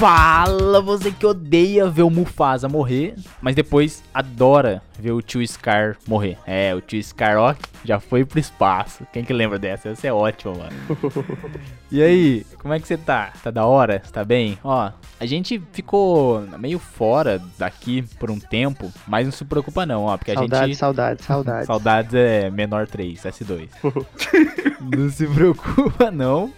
Fala você que odeia ver o Mufasa morrer, mas depois adora ver o tio Scar morrer. É, o tio Scar, ó, já foi pro espaço. Quem que lembra dessa? Essa é ótima, mano. E aí, como é que você tá? Tá da hora? Tá bem? Ó, a gente ficou meio fora daqui por um tempo, mas não se preocupa não, ó, porque a Saudades, gente... saudades, saudades. Saudades é menor 3, S2. não se preocupa não,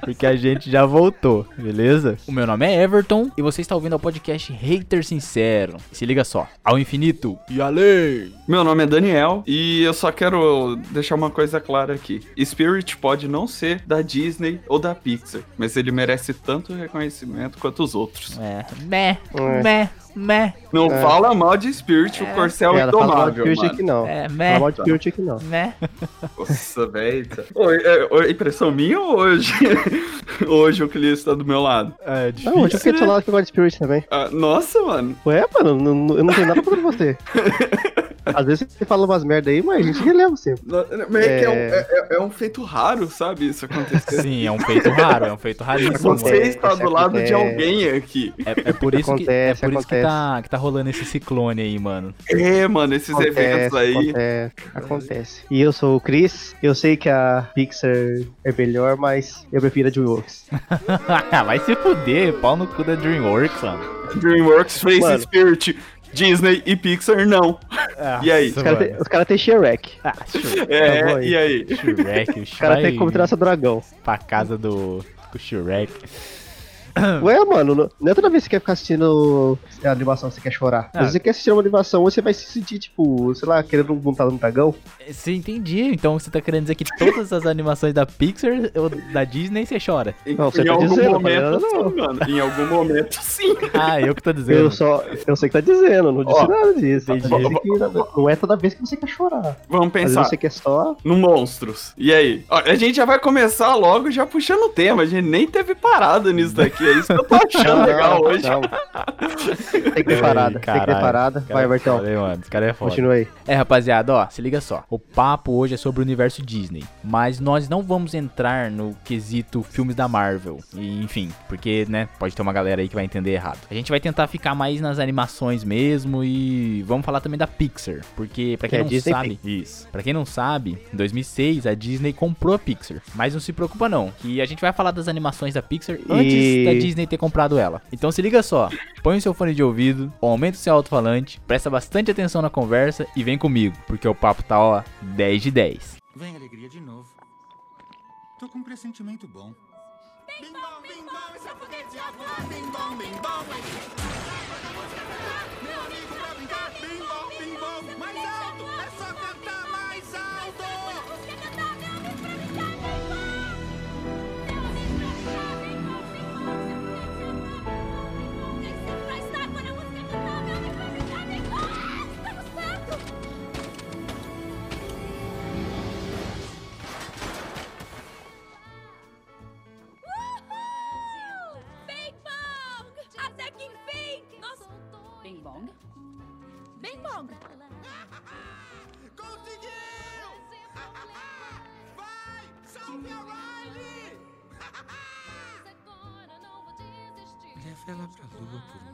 porque a gente já voltou, beleza? O meu nome é Everton e você está ouvindo o podcast Hater Sincero. Se liga só, ao infinito e além. Meu nome é Daniel e eu só quero deixar uma coisa clara aqui. Spirit pode não ser da Disney ou da Pixar, mas ele merece tanto reconhecimento quanto os outros. É, meh, É. meh, meh, Não É. fala mal de Spirit, o Corcel É, ela fala mal de indomável, Spirit mano. aqui não. é, Fala meh, mal de Spirit aqui não. meh. Nossa, velho. Oi, é, oi, impressão minha ou hoje? hoje o Clis tá do meu lado. É Não, hoje eu fiquei do seu lado que eu gosto de Spirit também. Ah, nossa, mano. Ué, mano, não- não- eu não tenho nada contra você. Às vezes você fala umas merda aí, mas a gente releva sempre. Mas é, que é, um, É. é- é um feito raro, sabe? Isso acontecer. Sim, é um feito raro, é um feito raríssimo. Você Acontece, está do lado de acontece. alguém aqui. É, é por isso, que, é Acontece, por isso que, acontece. tá, que tá rolando esse ciclone aí, mano. É, mano, esses eventos aí. Acontece, acontece. E eu sou o Chris, eu sei que a Pixar é melhor, mas eu prefiro a DreamWorks. Vai se fuder, pau no cu da DreamWorks, mano. DreamWorks fez. Spirit. Disney e Pixar não. E aí? Os caras têm cara têm Shrek. Ah, Shrek, É, Tá bom aí. e aí? Shrek, o Os caras têm Shrek como traça dragão. pra casa do, do Shrek. Ué, mano, não- é toda vez que você quer ficar assistindo a animação que você quer chorar. Ah. Se você quer assistir uma animação, você vai se sentir, tipo, sei lá, querendo montar um dragão. Você entendi, então você tá querendo dizer que todas as animações da Pixar ou da Disney você chora. Em, Não, você em tá algum dizendo, momento, falando, não. sim, mano. Em algum momento, sim. Ah, eu que tô dizendo. Eu só. Eu sei que tá dizendo, não disse Ó, nada disso. Entendi. disse que não- é toda vez que você quer chorar. Vamos pensar. você quer só. No Monstros. E aí? Ó, a gente já vai começar logo já puxando o tema. A gente nem teve parada nisso daqui. É isso que eu tô achando Não, legal não, hoje. não. Tem que ter parada. Tem que ter parada. Vai, Bertão. hein, mano. Esse cara é foda. Continua aí. É, rapaziada, ó, se liga só. O papo hoje é sobre o universo Disney, mas nós não vamos entrar no quesito filmes da Marvel. E, enfim, porque, né, pode ter uma galera aí que vai entender errado. A gente vai tentar ficar mais nas animações mesmo e vamos falar também da Pixar, porque pra Que quem é não Disney sabe, isso. Para quem não sabe, em 2006 a Disney comprou a Pixar, mas não se preocupa não, que a gente vai falar das animações da Pixar antes E- da Disney ter comprado ela. Então se liga só, põe o seu fone de ouvido, aumenta o seu alto-falante, presta bastante atenção na conversa e vem comigo, porque o papo tá, ó, 10 de 10. Vem alegria de novo. Tô com um pressentimento bom. Bim bom, bim bom, esse é o poder de avó. Bim bom, bim bom, Meu amigo pra brincar. Bim bom, bim bom, mais alto. É só cantar mais alto. Bing Bong! Conseguiu! Vai, salve a Riley! Leva ela pra lua por.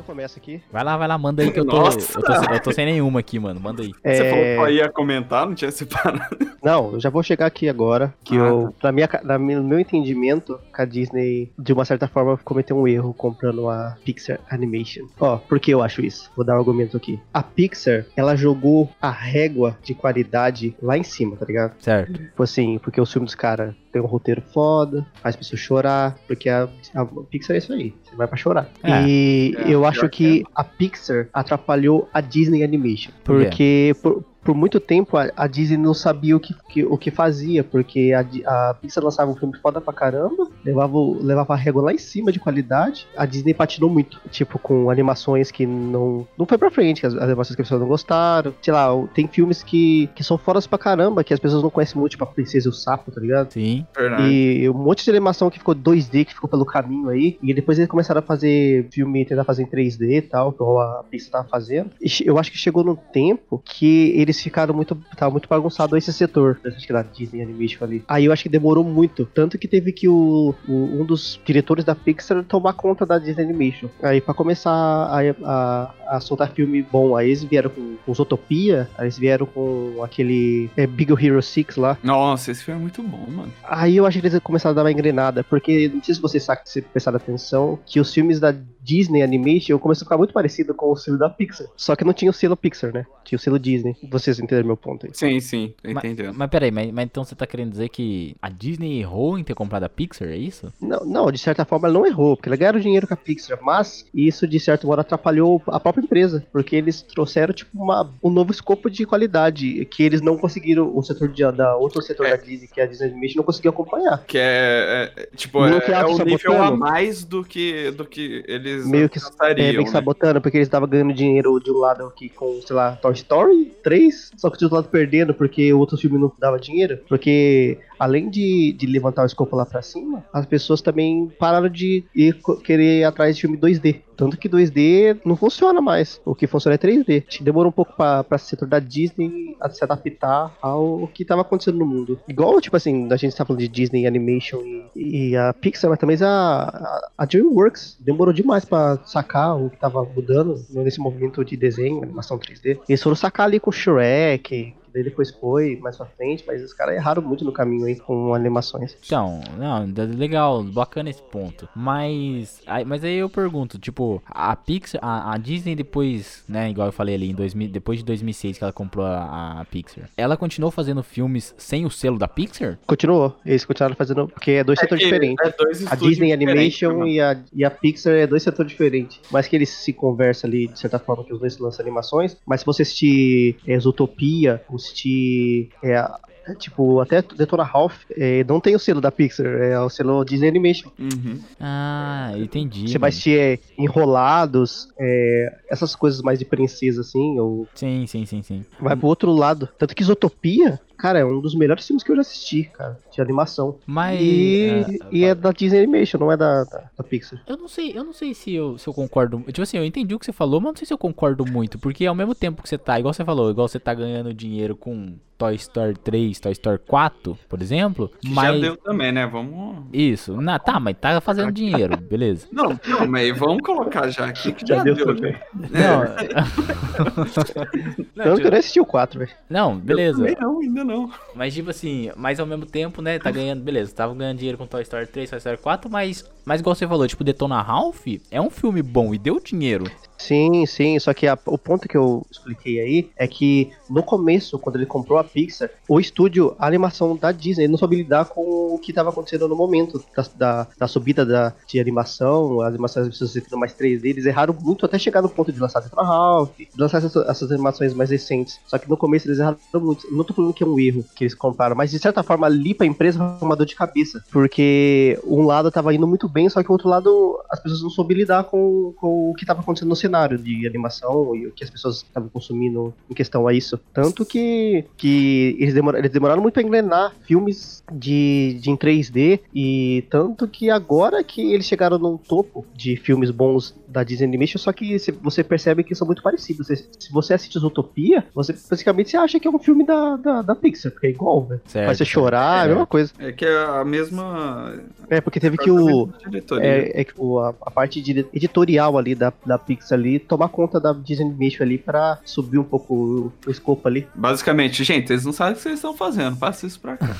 Eu começo aqui. Vai lá, vai lá, manda aí que eu tô, eu tô, sem- eu tô sem nenhuma aqui, mano, manda aí. Você É, falou que só ia comentar, não tinha separado. Não, eu já vou chegar aqui agora. Que Ah, eu, na minha, na no meu entendimento, que a Disney, de uma certa forma, cometeu um erro comprando a Pixar Animation. Ó, por que eu acho isso? Vou dar um argumento aqui. A Pixar, ela jogou a régua de qualidade lá em cima, tá ligado? Certo. Tipo assim, porque os filmes dos caras tem um roteiro foda, faz pessoas chorar, porque a, a Pixar é isso aí, você vai pra chorar. É. e É, eu acho que que a Pixar atrapalhou a Disney Animation, porque por, por muito tempo a, a Disney não sabia o que, que- o que fazia, porque a, a Pixar lançava um filme foda pra caramba, levava, levava a régua lá em cima de qualidade, a Disney patinou muito, tipo, com animações que não, não foi pra frente, as, as animações que as pessoas não gostaram, sei lá, tem filmes que, que são fodas pra caramba, que as pessoas não conhecem muito, tipo a Princesa e o Sapo, tá ligado? Sim. Verdade. E um monte de animação que ficou 2D, que ficou pelo caminho aí. E depois eles começaram a fazer filme, tentar fazer em 3D e tal, que a Pixar tava fazendo. E eu acho que chegou num tempo que eles eles ficaram muito. Tava muito bagunçado esse setor, que da Disney Animation ali. Aí eu acho que demorou muito. Tanto que teve que o, o- um dos diretores da Pixar tomar conta da Disney Animation. Aí pra começar a, a, a soltar filme bom, aí eles vieram com, com Zootopia, aí eles vieram com aquele é, Big Hero 6 lá. Nossa, esse filme é muito bom, mano. Aí eu acho que eles começaram a dar uma engrenada, porque não sei se vocês sa- se prestaram atenção, que os filmes da Disney Animation começaram a ficar muito parecido com o selo da Pixar. Só que não tinha o selo Pixar, né? Tinha o selo Disney. Vocês entenderam meu ponto aí. Sim, sim, tô Mas, entendendo. mas peraí, mas, mas então você tá querendo dizer que a Disney errou em ter comprado a Pixar, é isso? Não, não, de certa forma ela não errou, porque ela ganharam dinheiro com a Pixar, mas isso de certo modo atrapalhou a própria empresa, porque eles trouxeram tipo uma, um novo escopo de qualidade que eles não conseguiram, o setor de, da outro setor É. da Disney, que é a Disney Animation, não conseguiu acompanhar. Que é, é, tipo, Meio é, que é o nível a mais do que, do que eles Meio que É, meio que né? sabotando, porque eles estavam ganhando dinheiro de um lado aqui com, sei lá, Toy Story 3, só que de outro lado perdendo, porque o outro filme não dava dinheiro. Porque além de, de levantar o escopo lá pra cima, as pessoas também pararam de ir querer ir atrás de filme 2D. Tanto que 2D não funciona mais. O que funciona é 3D. Acho que Demorou um pouco pra, pra setor da Disney a se adaptar ao que tava acontecendo no mundo. Igual, tipo assim, a gente tá falando de Disney Animation e, e a Pixar, mas também a, a, a DreamWorks demorou demais pra sacar o que tava mudando nesse movimento de desenho, animação 3D. Eles foram sacar ali com Shrek, daí depois foi mais pra frente, mas os caras erraram muito no caminho aí com animações. Então, não, legal, bacana esse ponto. Mas, aí, mas aí eu pergunto, tipo, a Pixar, a, a Disney depois, né, igual eu falei ali, em 2000, depois de 2006 que ela comprou a, a Pixar, ela continuou fazendo filmes sem o selo da Pixar? Continuou, eles continuaram fazendo, porque é dois É setores que diferentes. é dois A Disney Animation mano. e a, e a Pixar é dois setores diferentes. Mas que eles se conversam ali, de certa forma, que os dois lançam animações. Mas se você assistir é, Zootopia, assistir. É, é, tipo, até Detona Ralph, é, não tem o selo da Pixar, é o selo Disney Animation. Uhum. Ah, entendi. Você vai assistir é, Enrolados, é, essas coisas mais de princesa, assim, ou Sim, sim, sim, sim. vai pro outro lado. Tanto que Zootopia, cara, é um dos melhores filmes que eu já assisti, cara, de animação. Mas. E, ah, e é da Disney Animation, não é da, da, da Pixar. Eu não sei, eu não sei se eu, se eu concordo. Tipo assim, eu entendi o que você falou, mas não sei se eu concordo muito. Porque ao mesmo tempo que você tá, igual você falou, igual você tá ganhando dinheiro com Toy Story 3, Toy Story 4, por exemplo. Que mas. Já deu também, né? Vamos. Isso. Na, tá, mas tá fazendo dinheiro, beleza. Não, não, mas vamos colocar já aqui que Já já, deu deu. também. né? Não. não, que eu tipo, nem assisti o 4, velho. não, beleza. Também não, ainda não. Mas tipo assim, mas ao mesmo tempo, né, tá ganhando, beleza, tava ganhando dinheiro com Toy Story 3, Toy Story 4, mas, mas igual você falou, tipo, Detona Ralph é um filme bom e deu dinheiro. Sim, sim, só que a- o ponto que eu expliquei aí é que no começo, quando ele comprou a Pixar, o estúdio, a animação da Disney, não soube lidar com o que estava acontecendo no momento da, da, da subida da, de animação, as animações pessoas sendo mais 3D, eles erraram muito até chegar no ponto de lançar Ralph, de lançar essas, essas animações mais recentes. Só que no começo eles erraram muito. Não tô falando que é um erro que eles compraram, mas de certa forma ali pra empresa foi uma dor de cabeça, porque um lado tava indo muito bem, só que o outro lado as pessoas não souberam lidar com, com o que tava acontecendo no cenário de animação e o que as pessoas estavam consumindo em questão a isso. Tanto que, que eles, demora- eles demoraram muito pra engrenar filmes de, de em 3D e tanto que agora que eles chegaram num topo de filmes bons da Disney Animation, só que você percebe que são muito parecidos. Se, se você assiste Zootopia, você basicamente você acha que é um filme da, da, da Pixar, porque é igual, velho. Certo, Faz você chorar, é a É. mesma coisa. É que é a mesma. É, porque teve que o, Diretoria. é, é que o- a, a parte de- editorial ali da, da Pixar ali tomar conta da Disney Animation ali pra subir um pouco o, o escopo ali. Basicamente, gente, eles não sabem o que vocês estão fazendo. Passa isso pra cá.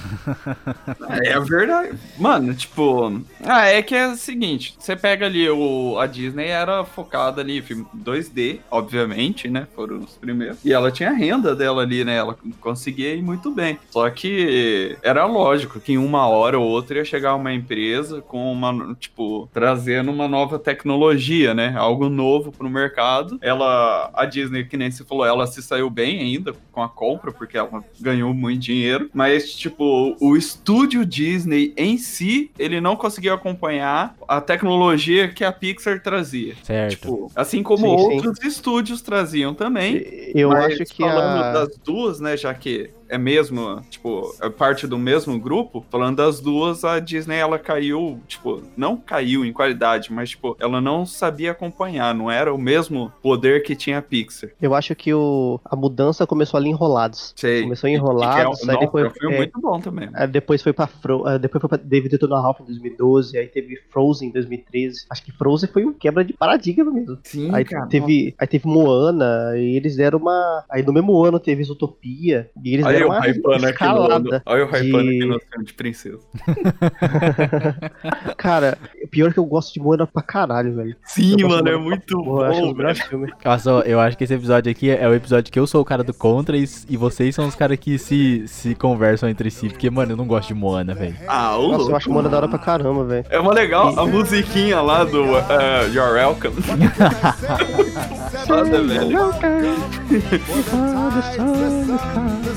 é a verdade. Mano, tipo. Ah, é que é o seguinte: você pega ali o. A Disney era focada ali, filme 2D, obviamente, né? Foram os primeiros. E ela tinha a renda dela ali, né? Ela conseguia ir muito bem. Só que era lógico que em uma hora ou outra ia chegar uma empresa com uma. Tipo, trazendo uma nova tecnologia, né? Algo novo pro mercado. Ela. A Disney, que nem você falou, ela se saiu bem ainda com a compra, porque ela ganhou muito dinheiro. Mas, tipo, o estúdio Disney em si, ele não conseguiu acompanhar a tecnologia que a Pixar trazia. Certo. Tipo, assim como Sim, sim. outros estúdios traziam também. Eu mas acho que falando a... das duas, né, já que é mesmo, tipo, é parte do mesmo grupo, falando das duas, a Disney ela caiu, tipo, não caiu em qualidade, mas tipo, ela não sabia acompanhar, não era o mesmo poder que tinha a Pixar. Eu acho que o, a mudança começou ali enrolados. Sei. Começou é enrolados, aí não, depois. é filme é, muito bom também. Aí depois foi pra Fro eh, depois foi pra David Ralph em 2012, aí teve Frozen em 2013. Acho que Frozen foi um quebra de paradigma mesmo. Sim, Aí teve, aí teve Moana, e eles deram uma. Aí no mesmo ano teve Zootopia, e eles Olha eu uma hypando aqui no, olha eu hypando de- aqui no filme de princesa. Cara, o pior que eu gosto de Moana pra caralho, velho. Sim, mano, é Moana muito porra, eu acho bom, velho. Nossa, eu acho que esse episódio aqui é o episódio que eu sou o cara do contra e, e vocês são os caras que se, se conversam entre si. Porque, mano, eu não gosto de Moana, velho. Ah, o Nossa, eu acho Moana da hora pra caramba, velho. É uma legal a musiquinha lá do uh, You're Welcome. Foda, velho.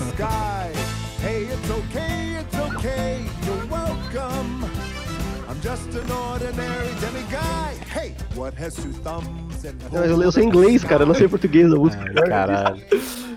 the sky. Eu, eu, eu sei inglês, cara, eu não sei português a música. Ai, caralho.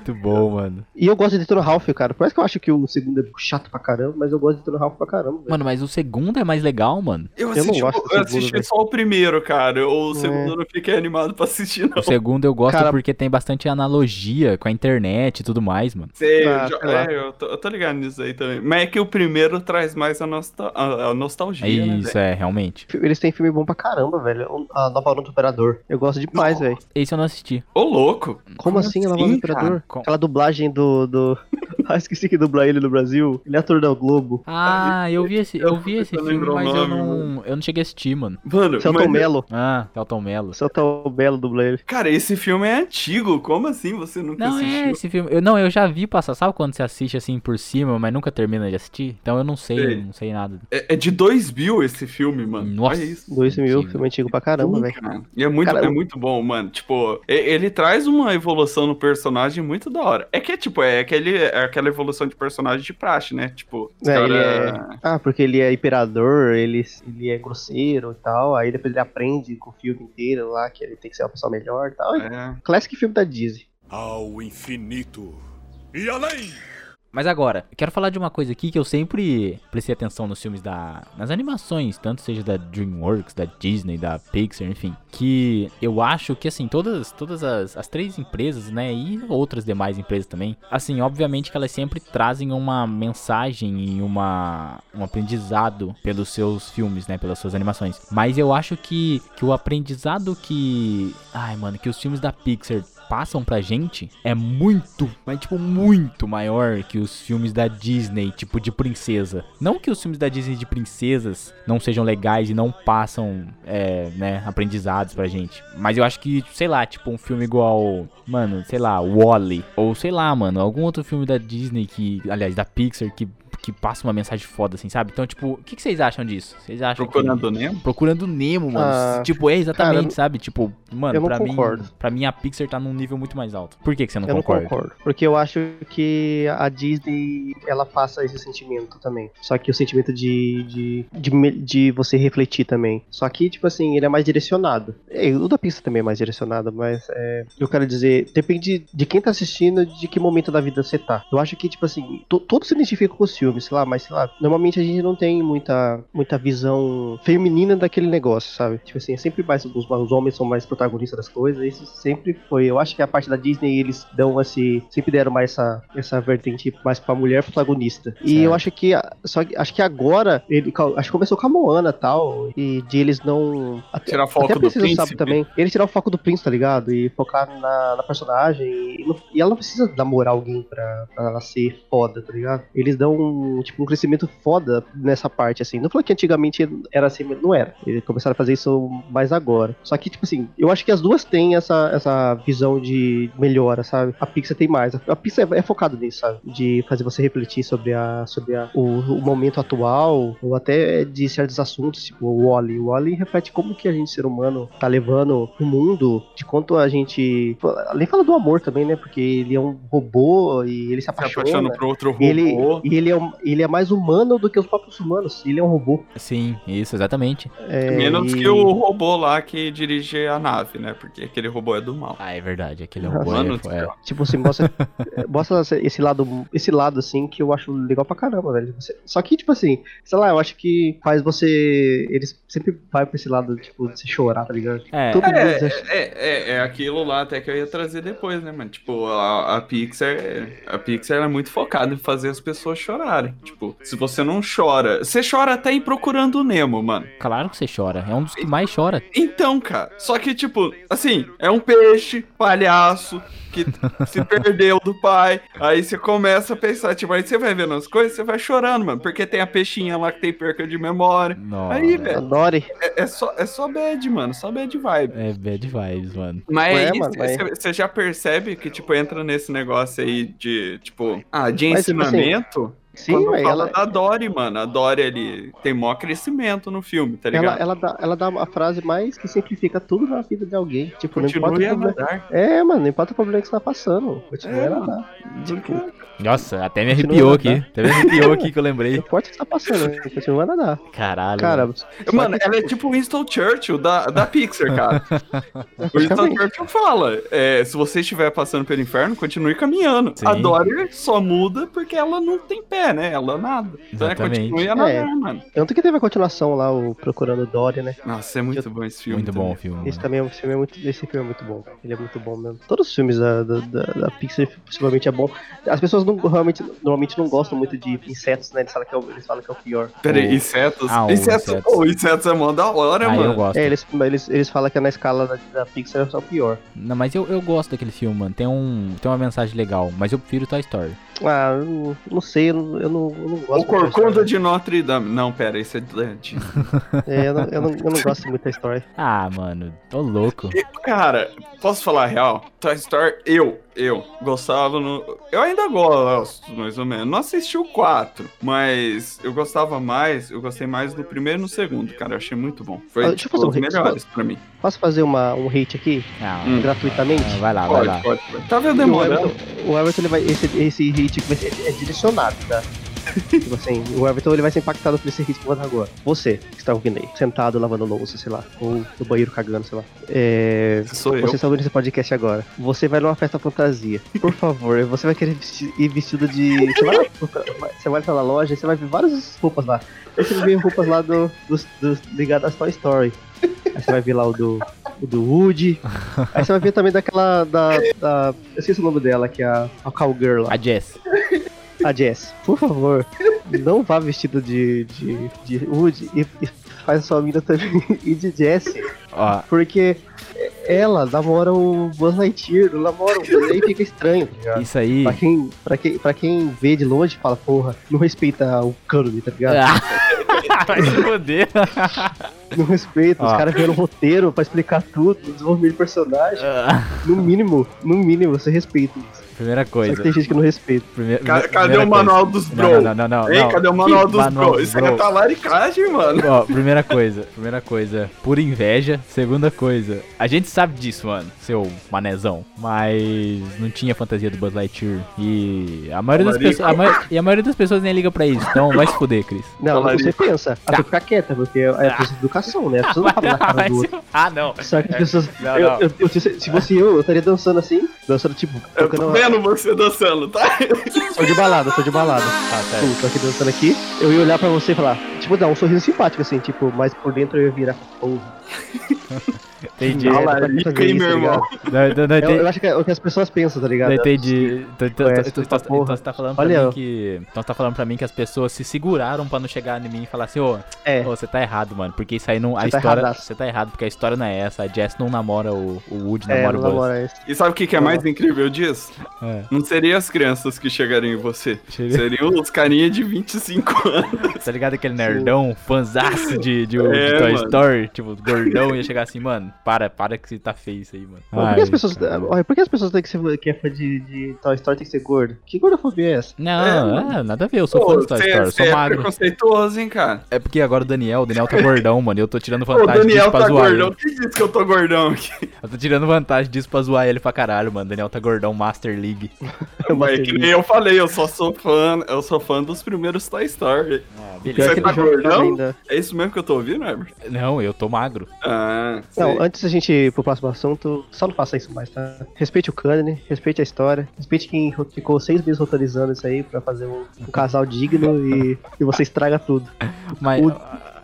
Muito bom, mano. E eu gosto de Detona Ralph, cara. Por mais que eu acho que o segundo é chato pra caramba, mas eu gosto de Detona Ralph pra caramba, velho. Mano, mas o segundo é mais legal, mano. Eu não assisti, eu segundo, assisti só o primeiro, cara. O É. segundo eu não fiquei animado pra assistir, não. O segundo eu gosto Cara- porque tem bastante analogia com a internet e tudo mais, mano. Sei, Ah, eu, já- sei lá. é, eu, tô, eu tô ligado nisso aí também. Mas é que o primeiro traz mais a, nostal a, a nostalgia, né, isso, velho? é, realmente. Eles têm filme bom pra caramba, velho. A Nova Onda do Operador. Eu gosto demais, velho. Esse eu não assisti. Ô, louco. Como, assim a Nova Onda do cara? Com- Aquela dublagem do. do... ah, esqueci que dublar ele no Brasil. Ele é ator da Globo. Ah, eu vi esse, eu vi esse Eu filme, mas eu nome, não, eu não cheguei a assistir, mano. Mano, Celton mas- Mello. Ah, Celton Mello. Celton Mello dubla ele. Cara, esse filme é antigo. Como assim você nunca Não, é assistiu? esse filme. Eu, não, eu já vi passar. Sabe quando você assiste assim por cima, mas nunca termina de assistir? Então eu não sei, Sei. não sei nada. É, é de 2000 esse filme, mano. Nossa. Olha isso. 2000, Antigo. filme antigo pra caramba, velho. cara. E é muito, é eu- muito bom, mano. Tipo, ele traz uma evolução no personagem muito da hora. É que, tipo, é, aquele, é aquela evolução de personagem de praxe, né? Tipo, É, cara- ele é... Ah, porque ele é imperador, ele, ele é grosseiro e tal. Aí depois ele aprende com o filme inteiro lá que ele tem que ser uma pessoa melhor e tal. É. Classic filme da Disney. Ao infinito e além. Mas agora, quero falar de uma coisa aqui que eu sempre prestei atenção nos filmes da. nas animações, tanto seja da DreamWorks, da Disney, da Pixar, enfim. Que eu acho que, assim, todas, todas as, as três empresas, né, e outras demais empresas também, assim, obviamente que elas sempre trazem uma mensagem e uma, um aprendizado pelos seus filmes, né, pelas suas animações. Mas eu acho que, que o aprendizado que. Ai, mano, que os filmes da Pixar passam pra gente é muito, mas tipo muito maior que os filmes da Disney, tipo de princesa. Não que os filmes da Disney de princesas não sejam legais e não passam, é, né, aprendizados pra gente. Mas eu acho que, sei lá, tipo um filme igual, mano, sei lá, Wally ou sei lá, mano, algum outro filme da Disney que, aliás, da Pixar que que passa uma mensagem foda assim, sabe? Então, tipo, o que, que vocês acham disso? Vocês acham que- Procurando Nemo? Procurando Nemo, mano. Ah, tipo, é exatamente, cara, sabe? Tipo, mano, eu pra concordo. mim, pra mim a Pixar tá num nível muito mais alto. Por que, que você não eu concorda? não concordo. Porque eu acho que a Disney, ela passa esse sentimento também. Só que o sentimento de, de, de, de você refletir também. Só que, tipo assim, ele é mais direcionado. É, o da Pixar também é mais direcionado, mas é, eu quero dizer, depende de quem tá assistindo, de que momento da vida você tá. Eu acho que, tipo assim, to, todos se identificam com os filmes, sei lá, mas sei lá, normalmente a gente não tem muita, muita visão feminina daquele negócio, sabe? Tipo assim, é sempre mais, os, os homens são mais protagonistas das coisas, isso sempre foi. Eu acho que a parte da Disney eles dão esse. Sempre deram mais essa, essa vertente mais pra mulher protagonista. E Certo. eu acho que. Só acho que agora. Ele, acho que começou com a Moana e tal. E de eles não. Até, Tirar foco até a do princesa príncipe. sabe também. Eles tirar o foco do príncipe, tá ligado? E focar na, na personagem. E, e ela não precisa namorar alguém pra, pra ela ser foda, tá ligado? Eles dão um, tipo, um crescimento foda nessa parte, assim. Não falou que antigamente era assim, não era. Eles começaram a fazer isso mais agora. Só que, tipo assim, eu acho que as duas têm essa, essa visão de melhora, sabe? A Pixar tem mais. A Pixar é, é focada nisso, sabe? De fazer você refletir sobre, a, sobre a, o, o momento atual, ou até de certos assuntos, tipo o Wally. O Wally reflete como que a gente, ser humano, tá levando o mundo, de quanto a gente. Além fala do amor também, né? Porque ele é um robô e ele se Se apaixona. apaixona por outro robô. E ele, e ele é o ele é mais humano do que os próprios humanos. Ele é um robô. Sim, isso, exatamente. É, Menos e- que o robô lá que dirige a nave, né? Porque aquele robô é do mal. Ah, é verdade, aquele Nossa. robô Mano é, do é, céu. Tipo assim, mostra, mostra esse lado, esse lado assim que eu acho legal pra caramba, velho. Você- só que, tipo assim, sei lá, eu acho que faz você. Eles sempre vai pra esse lado, tipo, de se chorar, tá ligado? É, Todo mundo É, acha- é, é, é aquilo lá até que eu ia trazer depois, né, mano? Tipo, a, a Pixar, a Pixar é muito focada em fazer as pessoas chorarem. Tipo, se você não chora, você chora até em Procurando o Nemo, mano. claro que você chora. É um dos que mais chora. Então, cara, só que, tipo, assim, é um peixe, palhaço, que se perdeu do pai. Aí você começa a pensar, tipo, aí você vai vendo as coisas, você vai chorando, mano. Porque tem a peixinha lá que tem perca de memória. Nossa. Aí, velho, Adore. é, é só, é só bad, mano, só bad vibe. É bad vibes, mano. Mas você já percebe que, tipo, entra nesse negócio aí de, tipo, ah, de Mas, tipo assim, ensinamento. Sim, quando fala ela, da Dory, mano. A Dory ali tem maior crescimento no filme, tá ela, ligado? ela, dá, ela dá a frase mais que simplifica tudo na vida de alguém. Tipo, não importa Continue o a problema. nadar. É, mano, não importa o problema que você tá passando. Continua É, a nadar. Tipo, Nossa, até me arrepiou aqui. Até me arrepiou aqui que eu não lembrei. importa o que você tá passando, né? continua a nadar. Caralho. Cara, mano. Mano, que, ela é tipo Winston Churchill da, da Pixar, cara. o Winston. Churchill fala: é, se você estiver passando pelo inferno, continue caminhando. Sim. A Dory só muda porque ela não tem pé, né? Ela nada. Então é, Exatamente. continue a nadar, É. mano. Tanto que teve a continuação lá, o Procurando Dory, né? Nossa, é muito bom esse filme. Muito bom o também. filme. Esse mano. também esse filme é muito, esse filme é muito bom. Ele é muito bom mesmo. Todos os filmes da, da, da, da Pixar possivelmente é bom. As pessoas não, realmente, normalmente não gostam muito de insetos, né? Eles falam que é o, eles falam que é o pior. Peraí, insetos. Ah, o insetos. insetos. Pô, insetos é mó da hora, Ah, mano. eu gosto. É, eles, eles, eles falam que é na escala da, da Pixar é o pior. Não, mas eu, eu gosto daquele filme, mano. Tem, um, tem uma mensagem legal, mas eu prefiro Toy Story. Ah, eu não, não sei, eu não, eu não, eu não gosto O Corcunda de Notre Dame. Não, pera, esse é de... É, eu, não, eu, não, eu não gosto muito da história. Ah, mano, tô louco. E, Cara, posso falar a real? Toy Story, eu, eu gostava no. Eu ainda gosto, mais ou menos. Não assisti o 4, mas eu gostava mais, eu gostei mais do primeiro e no segundo, cara. Eu achei muito bom. Foi Ah, deixa eu tipo, fazer um os hate, melhores pra mim. Posso fazer uma, um hate aqui, Ah, Hum. gratuitamente? ah, vai lá, vai Pode, lá. pode, pode. Tava E O demorando. Everton, o Everton ele vai, esse, esse hit aqui vai ser é direcionado, tá? Tipo assim, o Everton ele vai ser impactado por esse hit que eu vou dar agora. Você, que está ouvindo aí, sentado lavando louça, sei lá, ou no banheiro cagando, sei lá. É, Sou eu. Você está ouvindo esse podcast agora. Você vai numa festa fantasia. Por favor, você vai querer vestir- ir vestido de. Você vai, lá- você vai loja e você vai ver várias roupas lá. Aí você vai ver roupas lá do, dos, dos, ligadas a Toy Story. Aí você vai ver lá o do, o do Woody. Aí você vai ver também daquela. Da, da, eu esqueci o nome dela, que é a, a Cowgirl lá. A Jess. A Jess. Por favor, não vá vestido de, de, de Woody e, e faz a sua mina também ir de Jessie. Ó, Porque ela namora o Buzz Lightyear, não namora o Buzz, aí fica estranho, tá ligado? isso aí. Pra quem, pra, quem, pra quem vê de longe, fala, porra, não respeita o cânone, tá ligado? Ah, vai se foder. Não respeita, os caras viram roteiro pra explicar tudo, desenvolvimento de personagem. Ah, No mínimo, no mínimo, você respeita isso. Primeira Só coisa. que tem gente que não respeita. Primeira, Ca- primeira cadê o coisa. manual dos Não, bro? Não, não, não. Ei, não. cadê o manual dos manual bro? Isso bro? é talaricagem, mano. Ó, primeira coisa, primeira coisa, por inveja. Segunda coisa, a gente sabe disso, mano, seu manezão. Mas não tinha fantasia do Buzz Lightyear. E a maioria das pessoas. a ma- e a maioria das pessoas nem liga pra isso. Então vai se fuder, Cris. Não, Falaria. você pensa. Até ficar quieta, porque é é coisa de educação, né? As pessoas não falam na cara do outro. Ah, não. Só que as pessoas. Não, eu- não. eu- eu- se se fosse eu, eu estaria dançando assim, dançando tipo, Eu tocando. Vendo você dançando, tá? Tô de balada, tô de balada. Tá, tá. Tô aqui dançando aqui. Eu ia olhar pra você e falar, tipo, dar um sorriso simpático, assim, tipo, mas por dentro eu ia virar. Porra. Entendi. Talarico, hein, meu tá irmão? não, Eu, acho que é o que as pessoas pensam, tá ligado? Não entendi. Então, então, É, então, você então, você tá falando pra mim que. Então você tá falando pra mim que as pessoas se seguraram pra não chegar em mim e falar assim, ô, É. você tá errado, mano. Porque isso aí não. A Você tá história. erradaço. Você tá errado, porque a história não é essa. A Jess não namora o, o Woody, É, namora o Buzz. E sabe o que, que é mais incrível disso? É. Não seriam as crianças que chegariam em você. Seria- Seriam os carinha de 25 anos. Tá ligado aquele nerdão fanzaço de, de, de É, Toy mano. Story, tipo, gordão ia chegar assim, mano, para, para que você tá feio isso aí, mano. Por que Ai, as pessoas, olha, por que as pessoas têm que ser que é fã de, de Toy Story tem que ser gordo? Que gordofobia é essa? Não, é, nada a ver, eu sou Pô, fã de Toy Story, você sou é magro. preconceituoso, hein, cara? É porque agora o Daniel, o Daniel tá gordão, mano, e eu tô tirando vantagem Daniel disso pra tá zoar gordão. ele. Quem disse que eu tô gordão aqui? Eu tô tirando vantagem disso pra zoar ele pra caralho, mano. Daniel tá gordão Master League. Mas que nem eu falei, eu só sou fã, eu sou fã dos primeiros Toy Story. Ah, Você que tá joga gordão? ainda. É isso mesmo que eu tô ouvindo, Herbert? Não, eu tô magro. Ah, Não, sei. Antes da gente ir pro próximo assunto, só não faça isso mais, tá? Respeite o Kanye, respeite a história, respeite quem ficou seis meses roteirizando isso aí pra fazer um, um casal digno e, e você estraga tudo. Mas, O-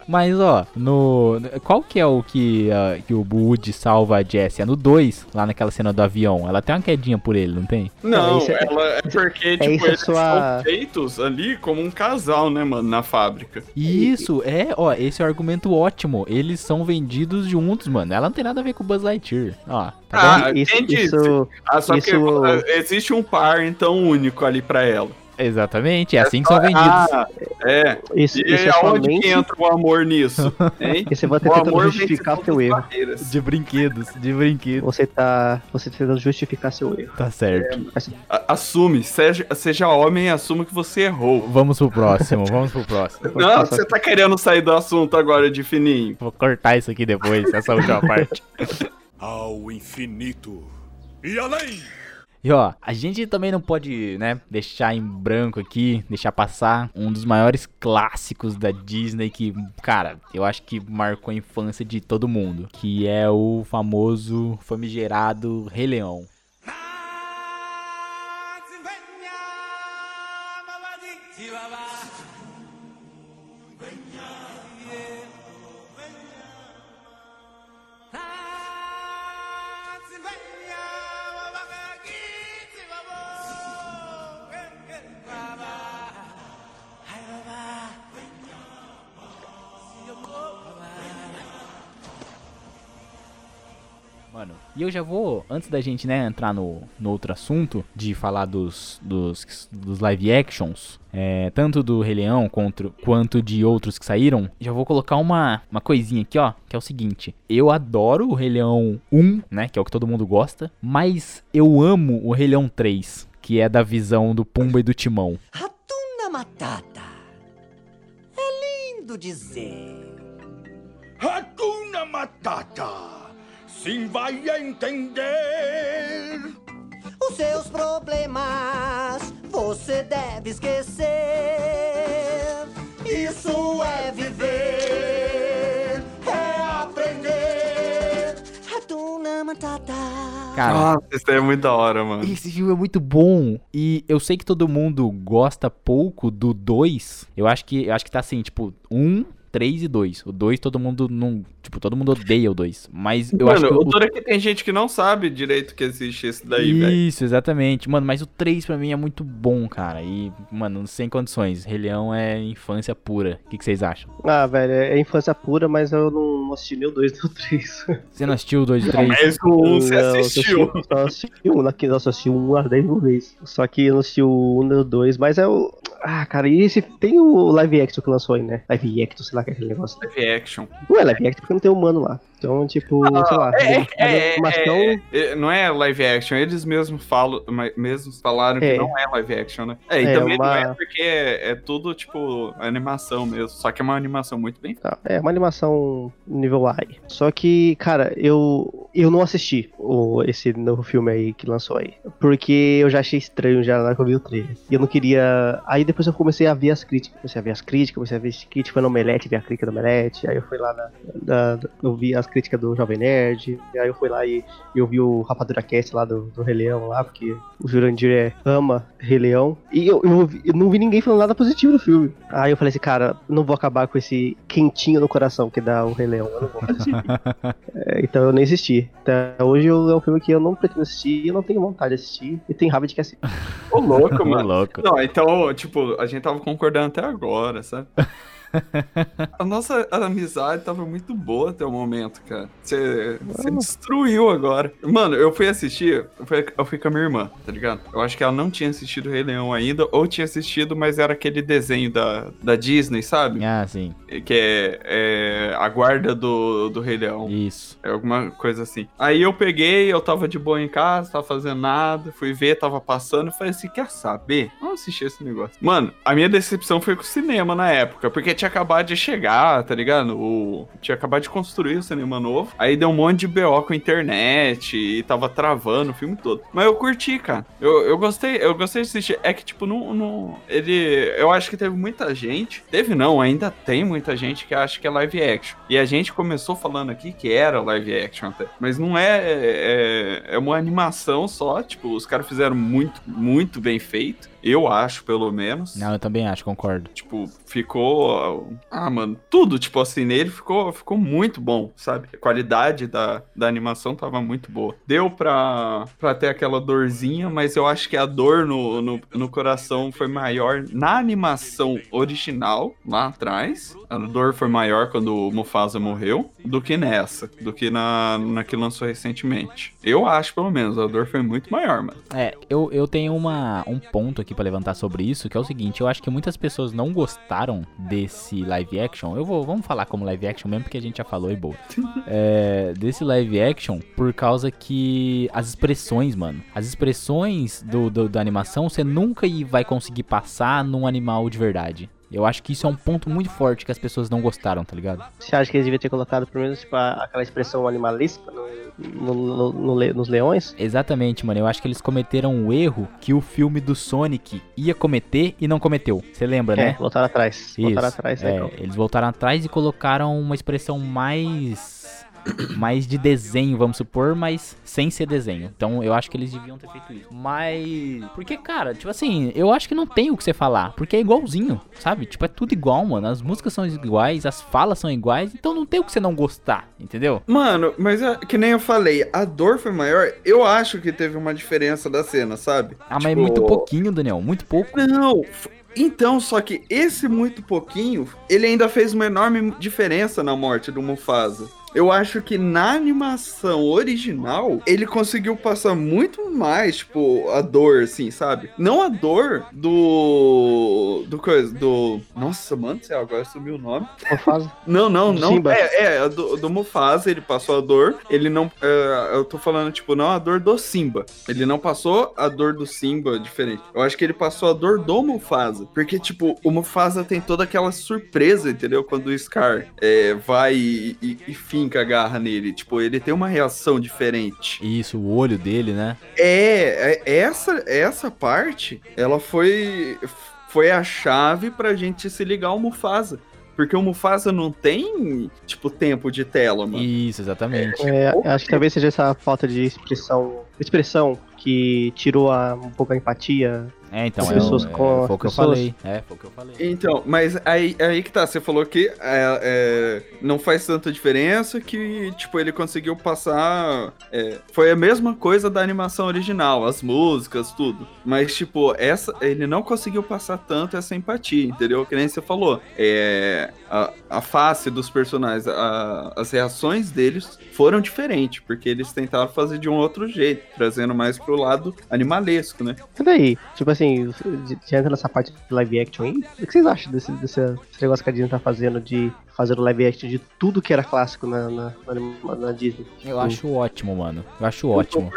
mas ó, no. Qual que é o que, ah, que o Woody salva a Jessie? É no 2, lá naquela cena do avião. Ela tem uma quedinha por ele, não tem? Não, isso é- ela é porque, tipo, isso é eles sua- são feitos ali como um casal, né, mano, na fábrica. Isso, é, ó, esse é um argumento ótimo. Eles são vendidos juntos, mano. Ela não tem nada a ver com o Buzz Lightyear. Ó, tá bom? Ah, isso, isso, Ah, só isso- que existe um par, então, único ali pra ela. Exatamente, é assim que são vendidos. Ah, é. isso, E isso é aonde somente que entra o amor nisso? Hein? você vai tentando justificar seu erro. barreiras. De brinquedos, de brinquedos. Você tá, você tá tentando justificar seu erro. Tá certo. Mas, A- Assume, seja, seja homem e assuma que você errou. Vamos pro próximo, vamos pro próximo. Não, você tá querendo sair do assunto agora de fininho. Vou cortar isso aqui depois, essa última parte. Ao infinito e além. E ó, a gente também não pode, né, deixar em branco aqui, deixar passar um dos maiores clássicos da Disney que, cara, eu acho que marcou a infância de todo mundo, que é o famoso famigerado Rei Leão. E eu já vou, antes da gente, né, entrar no, no outro assunto, de falar dos, dos, dos live actions, é, tanto do Rei Leão quanto, quanto de outros que saíram, já vou colocar uma, uma coisinha aqui, ó, que é o seguinte. Eu adoro o Rei Leão 1, né, que é o que todo mundo gosta, mas eu amo o Rei Leão 3, que é da visão do Pumba e do Timão. Ratuna Matata. É lindo dizer. Hakuna Matata. Sim vai entender. Os seus problemas você deve esquecer. Isso é viver, é aprender. Ratuna Matata. Cara, Nossa, isso aí é muito da hora, mano. Esse filme é muito bom. E eu sei que todo mundo gosta pouco do 2. Eu acho que eu acho que tá assim, tipo, 1, 3 e 2. O 2 todo mundo não. Tipo, todo mundo odeia o 2. Mas eu acho Mano, que. o duro é que tem gente que não sabe direito que existe esse daí, velho. Isso, exatamente. Mano, mas o 3 pra mim é muito bom, cara. E, mano, sem condições. Rei Leão é infância pura. O que, que vocês acham? ah, velho, é infância pura, mas eu não assisti nem o 2 nem o 3. Você não assistiu o 2 e 3? Mas o 1 você assistiu. assisti- Só assisti um, naquele, nossa, eu assisti um às 10 mil vezes. Só que eu não assisti o 1 nem o 2, mas é o. Ah, cara, e esse. Tem o live action que lançou aí, né? Live action, sei lá que é aquele negócio. Live action. Não é live action porque não tem humano lá. Então, tipo, sei lá. É, uma é, animação- é, é, não é live action, eles mesmos falam, mesmos falaram que É. não é live action, né? É, e É, também não uma- é porque é, é tudo, tipo, animação mesmo. Só que é uma animação muito bem Tá, É uma animação nível high. Só que, cara, eu eu não assisti o, esse novo filme aí que lançou aí. Porque eu já achei estranho já na hora que eu vi o trailer. E eu não queria. Aí depois eu comecei a ver as críticas. Comecei a ver as críticas, comecei a ver as críticas, foi no Omelete, vi a crítica do Omelete. Aí eu fui lá na. na- eu vi as críticas do Jovem Nerd. E aí eu fui lá e eu vi o Rapadura Cast lá do, do Rei Leão lá, porque o Jurandir é, ama Rei Leão. E eu, eu, vi- eu não vi ninguém falando nada positivo do filme. Aí eu falei assim, cara, não vou acabar com esse quentinho no coração que dá o Rei Leão. Eu não vou assistir. É, então eu nem assisti. Até hoje eu- é um filme que eu não pretendo assistir, eu não tenho vontade de assistir. E tem raiva de que assistir. Ô, louco, Ô, mano. louco. Não, então, tipo, a gente tava concordando até agora, sabe? A nossa amizade tava muito boa até o momento, cara. Você destruiu agora. Mano, eu fui assistir, eu fui, eu fui com a minha irmã, tá ligado? Eu acho que ela não tinha assistido o Rei Leão ainda, ou tinha assistido, mas era aquele desenho da, da Disney, sabe? Ah, sim. Que é, é a guarda do, do Rei Leão. Isso. É alguma coisa assim. Aí eu peguei, eu tava de boa em casa, tava fazendo nada, fui ver, tava passando, e falei assim, quer saber? Vamos assistir esse negócio. Mano, a minha decepção foi com o cinema na época, porque tinha acabado de chegar, tá ligado? O... Tinha acabado de construir o cinema novo, aí deu um monte de BO com a internet, e tava travando o filme todo. Mas eu curti, cara. Eu, eu gostei, eu gostei de assistir. É que, tipo, não, não... Ele... Eu acho que teve muita gente, teve não, ainda tem muita gente que acha que é live action. E a gente começou falando aqui que era live action até. Mas não é, é, é uma animação só, tipo, os caras fizeram muito, muito bem feito. Eu acho, pelo menos. Não, eu também acho, concordo. Tipo, ficou. Ah, mano, tudo, tipo assim, nele ficou, ficou muito bom, sabe? A qualidade da, da animação tava muito boa. Deu pra, pra ter aquela dorzinha, mas eu acho que a dor no, no, no coração foi maior na animação original, lá atrás. A dor foi maior quando o Mufasa morreu, do que nessa, do que na, na que lançou recentemente. Eu acho, pelo menos, a dor foi muito maior, mano. É, eu, eu tenho uma, um ponto aqui pra levantar sobre isso, que é o seguinte, eu acho que muitas pessoas não gostaram desse live action. Eu vou, vamos falar como live action mesmo, porque a gente já falou e boa. É, desse live action, por causa que as expressões, mano, as expressões do, do- da animação, você nunca vai conseguir passar num animal de verdade. Eu acho que isso é um ponto muito forte que as pessoas não gostaram, tá ligado? Você acha que eles deviam ter colocado pelo menos tipo, aquela expressão animalesca no- no- no- nos leões? Exatamente, mano. Eu acho que eles cometeram um erro que o filme do Sonic ia cometer e não cometeu. Você lembra, É, né? voltaram atrás. Voltaram Isso, atrás, é, né? então. eles voltaram atrás e colocaram uma expressão mais mais de desenho, vamos supor, mas sem ser desenho. Então eu acho que eles deviam ter feito isso. Mas porque, cara, tipo assim, eu acho que não tem o que você falar, porque é igualzinho, sabe? Tipo, é tudo igual, mano. As músicas são iguais, as falas são iguais, então não tem o que você não gostar, entendeu? Mano, mas é, que nem eu falei, a dor foi maior. Eu acho que teve uma diferença da cena, sabe? Ah, mas é Tipo, muito pouquinho, Daniel, muito pouco. Não, então, só que esse muito pouquinho, ele ainda fez uma enorme diferença na morte do Mufasa. Eu acho que na animação original, ele conseguiu passar muito mais, tipo, a dor, assim, sabe? Não a dor do. do coisa, do. Nossa, mano, do céu, agora sumiu o nome. Mufasa. Não, não, Do não. Simba. É, é, do, do Mufasa, ele passou a dor. Ele não. é, eu tô falando, tipo, não a dor do Simba. Ele não passou a dor do Simba diferente. Eu acho que ele passou a dor do Mufasa. Porque, tipo, o Mufasa tem toda aquela surpresa, entendeu? Quando o Scar é, vai e, e, e finca a garra nele. Tipo, ele tem uma reação diferente. Isso, o olho dele, né? É, é- essa, essa parte, ela foi, foi a chave pra gente se ligar ao Mufasa. Porque o Mufasa não tem, tipo, tempo de tela, mano. Isso, exatamente. É, acho que talvez seja essa falta de expressão, expressão que tirou a- um pouco a empatia. É, então, é, pessoas é, foi o que eu pessoas- falei. É, foi o que eu falei. Então, mas aí, aí que tá, você falou que é, é, não faz tanta diferença que, tipo, ele conseguiu passar. é, foi a mesma coisa da animação original, as músicas, tudo. Mas, tipo, essa, ele não conseguiu passar tanto essa empatia, entendeu? Que nem você falou. É, a, a face dos personagens, a- as reações deles foram diferentes, porque eles tentaram fazer de um outro jeito, trazendo mais pro lado animalesco, né? E daí? Tipo assim, de- de entra nessa parte de live action aí. O que vocês acham desse, desse, desse negócio que a Disney tá fazendo de fazer o live action de tudo que era clássico na, na, na- na Disney? Eu acho ótimo, mano. Eu acho Eu ótimo.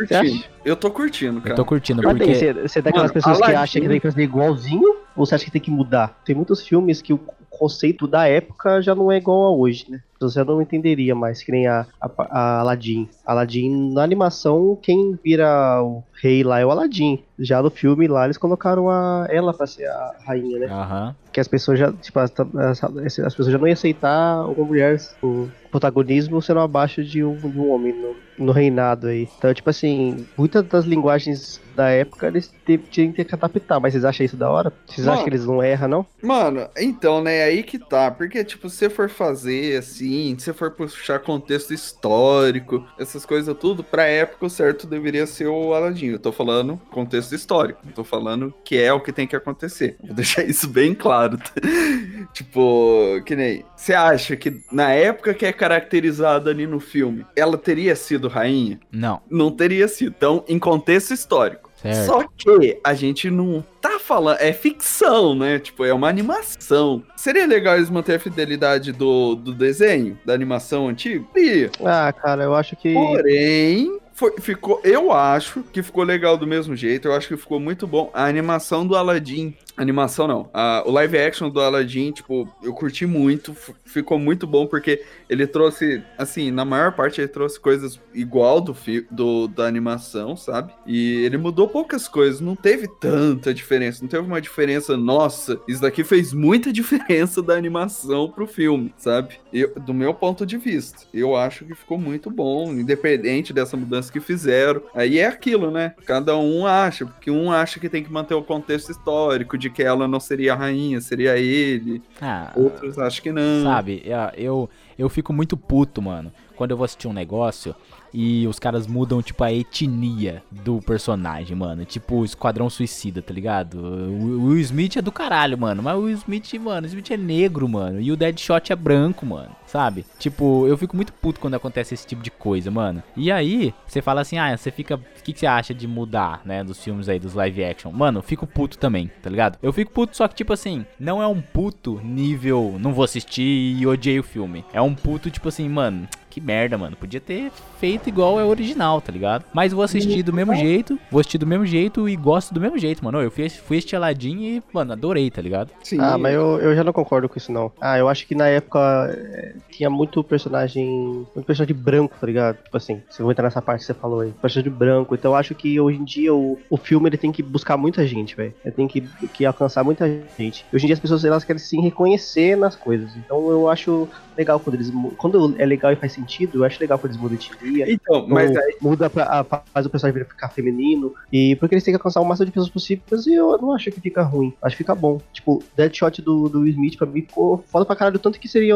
Eu tô curtindo, cara. Eu tô curtindo, Mas você, você é daquelas Mano, pessoas que acham que tem que fazer igualzinho? Ou você acha que tem que mudar? Tem muitos filmes que o conceito da época já não é igual a hoje, né? Você não entenderia mais, que nem a, a, a Aladdin. Aladdin, na animação, quem vira o rei lá é o Aladdin. Já no filme lá, eles colocaram a, ela pra ser a rainha, né? Aham. que as pessoas já, tipo, as, as- as pessoas já não iam aceitar uma mulher, o protagonismo sendo abaixo de um, de um homem no, no reinado aí. Então, tipo assim, muitas das linguagens da época, eles tinham que adaptar. Mas vocês acham isso da hora? Vocês acham Mano. que eles não erram, não? Mano, então, né, aí que tá. Porque, tipo, se você for fazer assim, se você for puxar contexto histórico, essas coisas tudo, pra época o certo deveria ser o Aladdin. Eu tô falando contexto histórico. Eu tô falando que é o que tem que acontecer. Vou deixar isso bem claro. tipo, que nem. Você acha que na época que é caracterizada ali no filme, ela teria sido rainha? Não, Não teria sido. Então, em contexto histórico. certo. Só que a gente não tá falando. É ficção, né? Tipo, é uma animação. Seria legal eles manterem a fidelidade do, do desenho, da animação antiga? Seria. Ah, cara, eu acho que. Porém. Foi, ficou, eu acho que ficou legal do mesmo jeito. Eu acho que ficou muito bom. A animação do Aladdin. Animação não. A- o live action do Aladdin, tipo, eu curti muito. Ficou muito bom porque ele trouxe, assim, na maior parte ele trouxe coisas igual do, do da animação, sabe? E ele mudou poucas coisas. Não teve tanta diferença. Não teve uma diferença. Nossa, isso daqui fez muita diferença da animação pro filme, sabe? Eu, do meu ponto de vista, eu acho que ficou muito bom, independente dessa mudança que fizeram. Aí é aquilo, né? Cada um acha, porque um acha que tem que manter o contexto histórico que ela não seria a rainha, seria ele. Ah, Outros acham que não. Sabe, eu- eu, eu fico muito puto, mano, quando eu vou assistir um negócio e os caras mudam, tipo, a etnia do personagem, mano. Tipo, Esquadrão Suicida, tá ligado? O Will Smith é do caralho, mano. Mas o Will Smith, mano, o Smith é negro, mano. E o Deadshot é branco, mano. Sabe? Tipo, eu fico muito puto quando acontece esse tipo de coisa, mano. E aí, você fala assim, ah, você fica. O que, que você acha de mudar, né? Dos filmes aí, dos live action? Mano, fico puto também, tá ligado? Eu fico puto, só que, tipo assim, não é um puto nível. Não vou assistir e odiei o filme. É um puto, tipo assim, mano. Que merda, mano. Podia ter feito igual é o original, tá ligado? Mas vou assistir do mesmo jeito. Vou assistir do mesmo jeito e gosto do mesmo jeito, mano. Eu fui, fui assistir Aladdin e, mano, adorei, tá ligado? Sim. Ah, mas eu, eu já não concordo com isso, não. Ah, eu acho que na época é, tinha muito personagem. Muito personagem branco, tá ligado? Tipo assim, se eu vou entrar nessa parte que você falou aí. Personagem branco. Então eu acho que hoje em dia o, o filme ele tem que buscar muita gente, velho. Ele tem que, que alcançar muita gente. Hoje em dia as pessoas elas querem se reconhecer nas coisas. Então eu acho legal quando eles. Quando é legal e faz sentido, eu acho legal quando eles mudam de etnia. Então, mas ou aí. muda pra, a- faz o personagem ficar feminino. E porque eles têm que alcançar o máximo de pessoas possíveis, e eu não acho que fica ruim. Acho que fica bom. Tipo, Deadshot do, do Will Smith pra mim ficou foda pra caralho. Tanto que seria.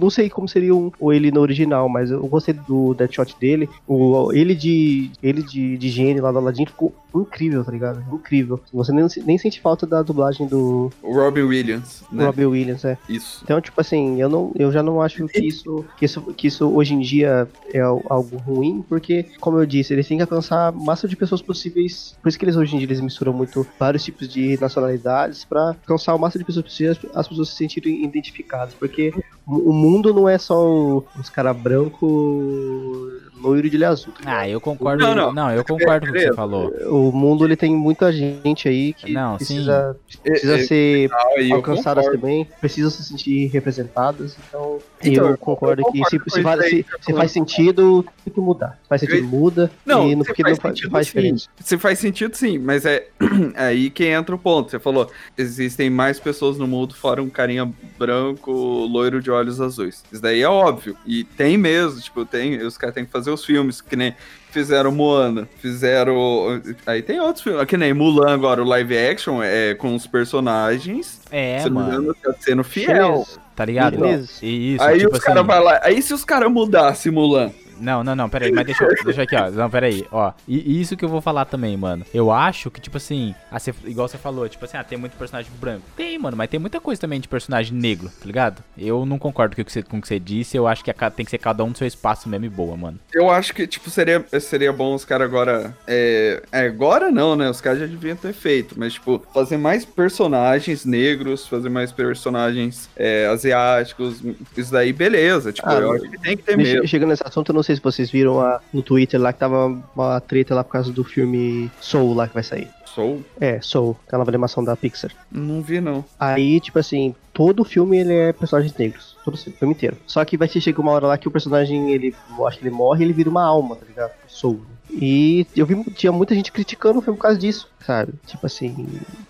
Não sei como seria um, o ele no original, mas eu gostei do Deadshot dele. O, ele de. Ele de, de gênio lá do Aladdin ficou incrível, tá ligado? Incrível. Você nem, nem sente falta da dublagem do O Robin Williams, né? Robbie Williams, é. Isso. Então, tipo assim, eu, não, eu já não acho que isso, que isso, que isso hoje em dia é al- algo ruim, porque, como eu disse, eles têm que alcançar a massa de pessoas possíveis. Por isso que eles hoje em dia eles misturam muito vários tipos de nacionalidades pra alcançar o máximo de pessoas possíveis, as pessoas se sentirem identificadas. Porque o mundo não é só os caras brancos, loiro de olho azul. tá? Ah, eu concordo. Não, Não, não. eu concordo com o que você falou. O mundo ele tem muita gente aí que Não, precisa, precisa É, é, ser eu alcançadas concordo. também, precisam se sentir então, Então, eu concordo eu que concordo se, com se, isso faz, aí se- que se faz sentido, tem que mudar. Se faz sentido, muda, Não, e no, se faz não faz, sentido, faz sim. diferença. Se faz sentido, sim, mas é aí que entra o ponto. Você falou, existem mais pessoas no mundo fora um carinha branco, loiro de olhos azuis. Isso daí é óbvio. E tem mesmo, tipo, tem, os caras têm que fazer os filmes, que nem fizeram Moana, fizeram. Aí tem outros filmes, que nem Mulan agora, o live action é com os personagens. É, se não me mano. engano, tá sendo fiel. Tá ligado? E isso, aí tipo os assim. caras vai lá. Aí se os caras mudassem Mulan. Não, não, não, peraí, mas deixa, eu- deixa aqui, ó. Não, peraí, ó. E isso que eu vou falar também, mano. Eu acho que, tipo assim, ah, cê- igual você falou, tipo assim, ah, tem muito personagem branco. Tem, mano, mas tem muita coisa também de personagem negro, tá ligado? Eu não concordo com o que você, com o que você disse, eu acho que a ca- tem que ser cada um no seu espaço mesmo e boa, mano. Eu acho que, tipo, seria, seria bom os caras agora. É, é, agora não, né? Os caras já deviam ter feito. Mas, tipo, fazer mais personagens negros, fazer mais personagens é, asiáticos. Isso daí, beleza. Tipo, Ah, eu acho que tem que ter Me- mesmo. Chegando nesse assunto, eu não sei se vocês viram a- no Twitter lá que tava uma treta lá por causa do filme Soul lá que vai sair. Sou. É, Soul, aquela animação da Pixar. Não vi, não. Aí, tipo assim, todo o filme ele é personagens negros. Todo o filme inteiro. Só que vai chegar uma hora lá que o personagem, ele. Acho que ele morre e ele vira uma alma, tá ligado? Soul. E eu vi tinha muita gente criticando o filme por causa disso, sabe? Tipo assim.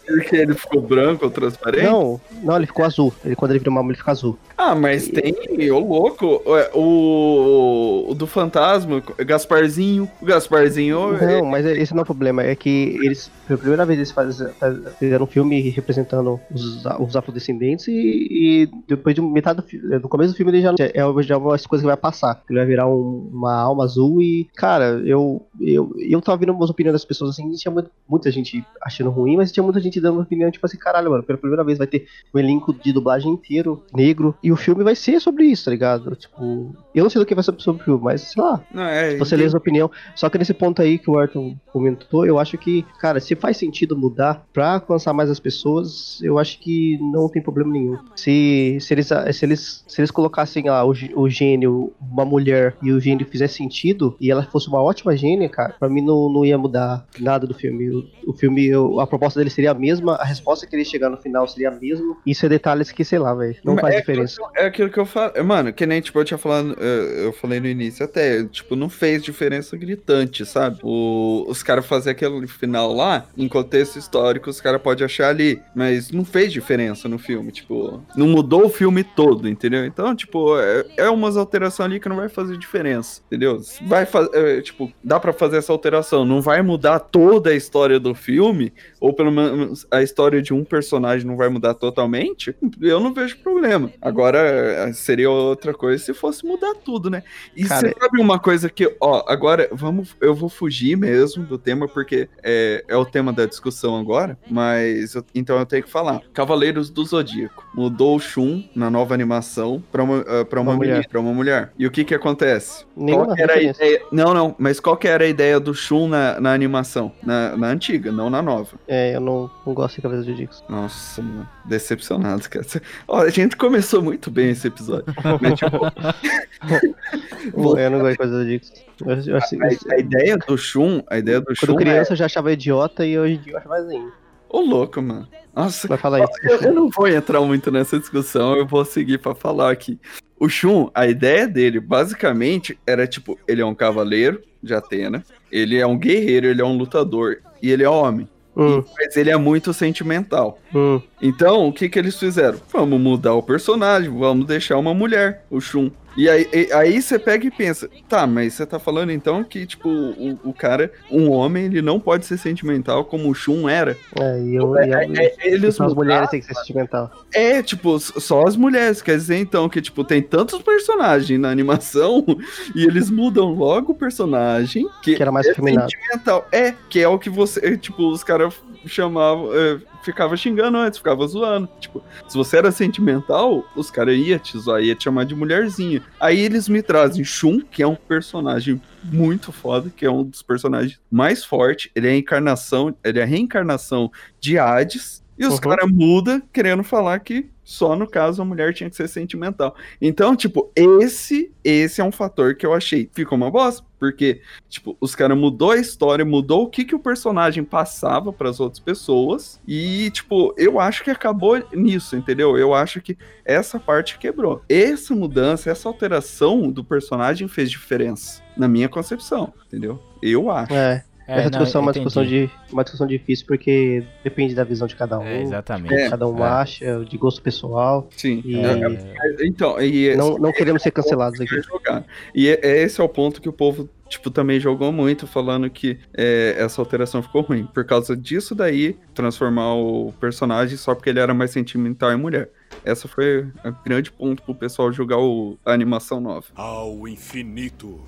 Porque ele ficou branco ou transparente? Não, não, ele ficou azul. Ele, quando ele vira uma alma, ele fica azul. Ah, mas tem, ô louco, o, o do fantasma, Gasparzinho, o Gasparzinho... é- Não, mas esse não é o problema. É que eles, pela primeira vez, eles faz, faz- fizeram um filme representando os, os afrodescendentes e, e depois de metade do filme, no começo do filme, ele já, é já uma coisa que vai passar. Ele vai virar um- uma alma azul e, cara, eu, eu, eu tava vendo umas opiniões das pessoas assim, e tinha muito- muita gente achando ruim, mas tinha muita gente dando opinião, tipo assim, caralho, mano, pela primeira vez vai ter um elenco de dublagem inteiro, negro, e o filme vai ser sobre isso, tá ligado? Tipo, eu não sei do que vai ser sobre o filme, mas sei lá, Não, é, se você lê a opinião. Só que nesse ponto aí que o Arthur comentou, eu acho que, cara, se faz sentido mudar pra alcançar mais as pessoas, eu acho que não tem problema nenhum. Se, se, eles, se, eles, se eles colocassem lá o, gê- o gênio, uma mulher, e o gênio fizesse sentido, e ela fosse uma ótima gênia, cara, pra mim não, não ia mudar nada do filme. O, o filme, eu- a proposta dele seria a mesma, a resposta que ele chegar no final seria a mesma. Isso é detalhes que, sei lá, velho, não Mas faz é diferença. Aquilo, é aquilo que eu falo. Mano, que nem tipo, eu tinha falado. Eu eu falei no início até, tipo, não fez diferença gritante, sabe? O, os caras fazer aquele final lá, em contexto histórico, os caras podem achar ali. Mas não fez diferença no filme, tipo, não mudou o filme todo, entendeu? Então, tipo, é, é umas alterações ali que não vai fazer diferença, entendeu? Vai fazer, tipo, dá pra fazer essa alteração, não vai mudar toda a história do filme, ou pelo menos a história de um personagem não vai mudar totalmente, eu não vejo problema. Agora, seria outra coisa se fosse mudar tudo, né? E Cara, você sabe uma coisa que, ó, agora vamos, eu vou fugir mesmo do tema, porque é, é o tema da discussão agora, mas eu- então eu tenho que falar. Cavaleiros do Zodíaco. Mudou o Shun na nova animação pra uma, ah, pra uma, Uma mulher. Pra uma mulher. E o que que acontece? Nenhuma Qual que era a ideia? Não, não, mas qual que era a ideia do Shun na, na animação? Na, na antiga, não na nova. É, eu não, não gosto de Cavaleiros de Dix. Nossa, mano, decepcionado, cara. Ó, a gente começou muito bem esse episódio. Mas, tipo, Vou- Eu não gosto de Cavaleiros de Dix. Eu, eu, assim, a, a ideia do Shun, a ideia do Quando Shun criança é... eu já achava idiota e hoje em dia eu acho mais ainda. Ô, louco, mano. Nossa, Vai falar isso. eu, eu não vou entrar muito nessa discussão, eu vou seguir pra falar aqui. O Shun, a ideia dele, basicamente, era tipo, ele é um cavaleiro de Atena, ele é um guerreiro, ele é um lutador, e ele é homem. Hum, Mas ele é muito sentimental. hum. Então, o que que eles fizeram? Vamos mudar o personagem, vamos deixar uma mulher, o Shun. E aí, e- aí você pega e pensa, tá, mas você tá falando então que, tipo, o, o cara, um homem, ele não pode ser sentimental como o Shun era. É, e eu. e eu- É, eles só as mulheres têm que ser sentimental. É, tipo, só as mulheres. Quer dizer, então, que, tipo, tem tantos personagens na animação e eles mudam logo o personagem que, Que era mais é sentimental. É, que é o que você, tipo, os caras chamavam, é, ficava xingando antes, ficava zoando. Tipo, se você era sentimental, os caras iam te zoar, iam te chamar de mulherzinha. Aí eles me trazem Shun, que é um personagem muito foda, que é um dos personagens mais fortes. Ele é a encarnação, ele é a reencarnação de Hades. E os Uhum. caras mudam querendo falar que só no caso a mulher tinha que ser sentimental. Então, tipo, esse esse é um fator que eu achei ficou uma bosta, porque tipo, os caras mudou a história, mudou o que que o personagem passava para as outras pessoas e tipo, eu acho que acabou nisso, entendeu? Eu acho que essa parte quebrou. Essa mudança, essa alteração do personagem fez diferença na minha concepção, entendeu? Eu acho. É, É, essa não, discussão é uma entendi. discussão, de, uma discussão difícil porque depende da visão de cada um. É, exatamente. É, cada um é. acha, de gosto pessoal. Sim. E É, Então, e não, não queremos ser cancelados aqui. jogar. E é- é esse é o ponto que o povo, tipo, também jogou muito, falando que é, essa alteração ficou ruim. Por causa disso daí, transformar o personagem só porque ele era mais sentimental em mulher. Essa foi o grande ponto pro pessoal jogar o, a animação nova. Ao infinito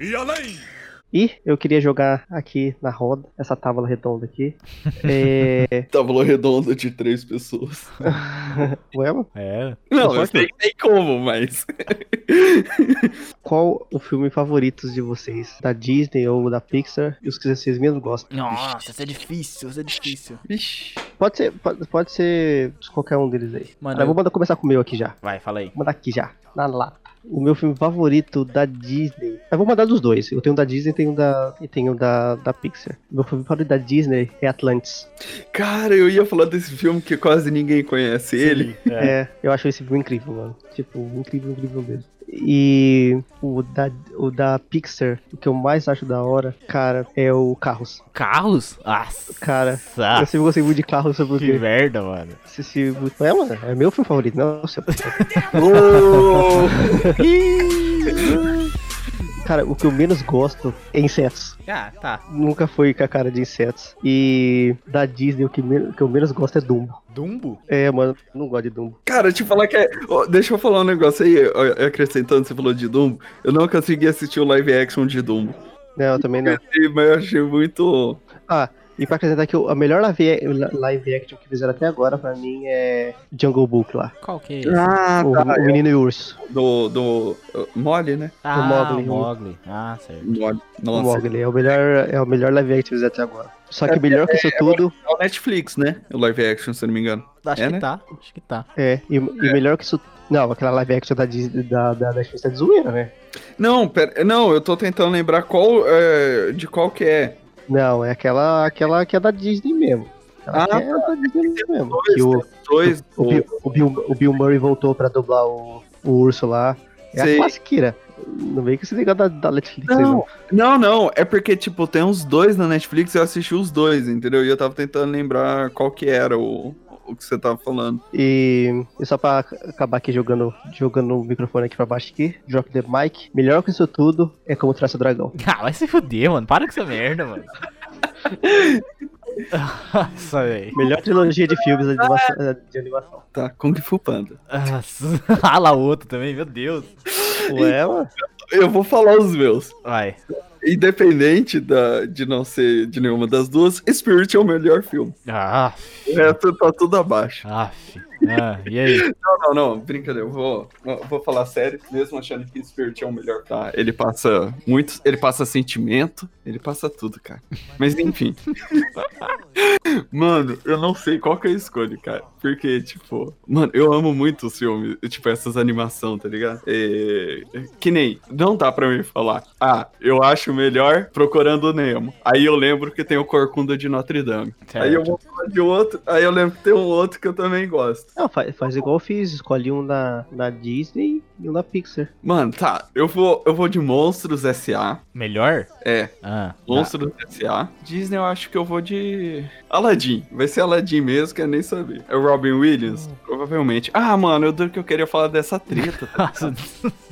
e além! E eu queria jogar aqui na roda, essa tábua redonda aqui. É. Tábua redonda de três pessoas. Ué, mano, é. Não, eu sei tem como, mas. qual o filme favorito de vocês? Da Disney ou da Pixar? E os que vocês mesmos gostam? Nossa, isso é difícil, isso é difícil. Vixe. Pode ser, pode, pode ser qualquer um deles aí. Mano, Mas eu vou mandar começar com o meu aqui já. Vai, fala aí. Vou mandar aqui já, na lata. O meu filme favorito da Disney. Eu vou mandar dos dois. Eu tenho um da Disney e tenho um da, e tenho um da, da Pixar. Meu filme favorito da Disney é Atlantis. Cara, eu ia falar desse filme que quase ninguém conhece ele. É. eu acho esse filme incrível, mano. Tipo, incrível, incrível mesmo. E o da, o da Pixar, o que eu mais acho da hora, cara, é o Carros. Carros? Nossa. Cara, Eu sempre gostei muito de carros, sabe que merda, mano. Esse filme- É, mano, é meu filme favorito, não é seu. Cara, o que eu menos gosto é insetos. Ah, tá. Nunca foi com a cara de insetos. E da Disney, o que, me- o que eu menos gosto é Dumbo. Dumbo? É, mano, não gosto de Dumbo. Cara, te falar que é. ó, deixa eu falar um negócio aí, acrescentando, você falou de Dumbo. Eu não consegui assistir o live action de Dumbo. Não, eu também não. Mas eu achei muito. Ah, e pra acrescentar que o- a melhor live, live action que fizeram até agora, pra mim, é Jungle Book lá. Qual que é esse? Ah, O, tá. o Menino e o Urso. Do. do uh, Molly, né? Ah, Mowgli. o Mowgli. Ah, certo. Molly. O Nossa. Mogli. É o melhor, é o melhor live action que fizeram até agora. Só que melhor que isso tudo, É o Netflix, né? O live action, se eu não me engano. Acho É, que né? tá. Acho que tá. é, e, e melhor que isso. Não, aquela live action da, Disney- da, da Netflix é de zoeira, né? Não, pera, não, eu tô tentando lembrar qual, é, de qual que é. Não, é aquela, aquela que é da Disney mesmo. Aquela Ah, é da Disney mesmo. Dois, Que o, dois, o, Bill, o, Bill, o Bill Murray voltou pra dublar o, o urso lá. É Sei. a classiqueira. Não vem com esse negócio da, da Netflix aí, não. Não, não, é porque, tipo, tem uns dois na Netflix e eu assisti os dois, entendeu? E eu tava tentando lembrar qual que era o, o que você tava falando. E, e só pra acabar aqui jogando, jogando o microfone aqui pra baixo aqui, drop the mic. Melhor que isso tudo é como traça o dragão. Ah, vai se fuder, mano. Para com essa merda, mano. Nossa, velho. Melhor trilogia de filmes de animação. Animação. Tá, Kung Fu Panda. Ah, lá outro também, meu Deus. Ué, mano. Eu vou falar os meus. Vai. Independente da, de não ser de nenhuma das duas, Spirit é o melhor filme. Ah, O resto tá tudo abaixo. af. Ah, e aí? Não, não, não, brincadeira. Eu vou, eu vou falar sério, mesmo achando que Spirit é o melhor. Tá, ele passa muito, ele passa sentimento, ele passa tudo, cara. Mas enfim. mano, eu não sei qual que eu escolho, cara. Porque, tipo, mano, eu amo muito os filmes, tipo, essas animações, tá ligado? É, que nem, não dá pra mim falar, ah, eu acho melhor Procurando o Nemo. Aí eu lembro que tem o Corcunda de Notre Dame. Aí eu vou falar de outro, aí eu lembro que tem um outro que eu também gosto. Não, faz, faz igual eu fiz. Escolhi um da, da Disney e um da Pixar. Mano, tá, eu vou, eu vou de Monstros S.A. Melhor? É, Ah, Monstros S.A. Disney eu acho que eu vou de Aladdin. Vai ser Aladdin mesmo, quer nem saber. É o Robin Williams? Provavelmente. Ah, mano, eu duro que eu queria falar dessa treta. tá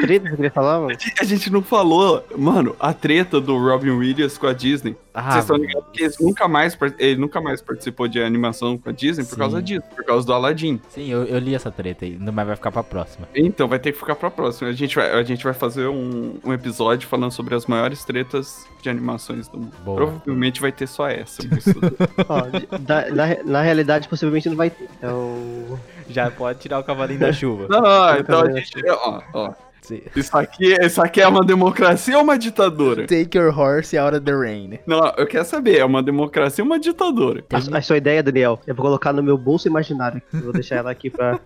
Treta que eu queria falar, mano? A gente não falou, mano, a treta do Robin Williams com a Disney. ah, Vocês estão ligados que eles nunca mais, ele nunca mais participou de animação com a Disney por Sim. causa disso, por causa do Aladdin. Sim, eu, eu li essa treta aí, mas vai ficar pra próxima. Então vai ter que ficar pra próxima. A gente vai, a gente vai fazer um, um episódio falando sobre as maiores tretas de animações do mundo. Boa. Provavelmente vai ter só essa. Ó, da- na, na realidade, possivelmente não vai ter. Então. Já pode tirar o cavalinho da chuva. Não, não, então a gente. Ó, ó. Sim. Isso aqui, isso aqui é uma democracia ou uma ditadura? Take your horse out of the rain. Não, eu quero saber, é uma democracia ou uma ditadura? A, a sua ideia, Daniel, é pra colocar no meu bolso imaginário. Eu vou deixar ela aqui pra,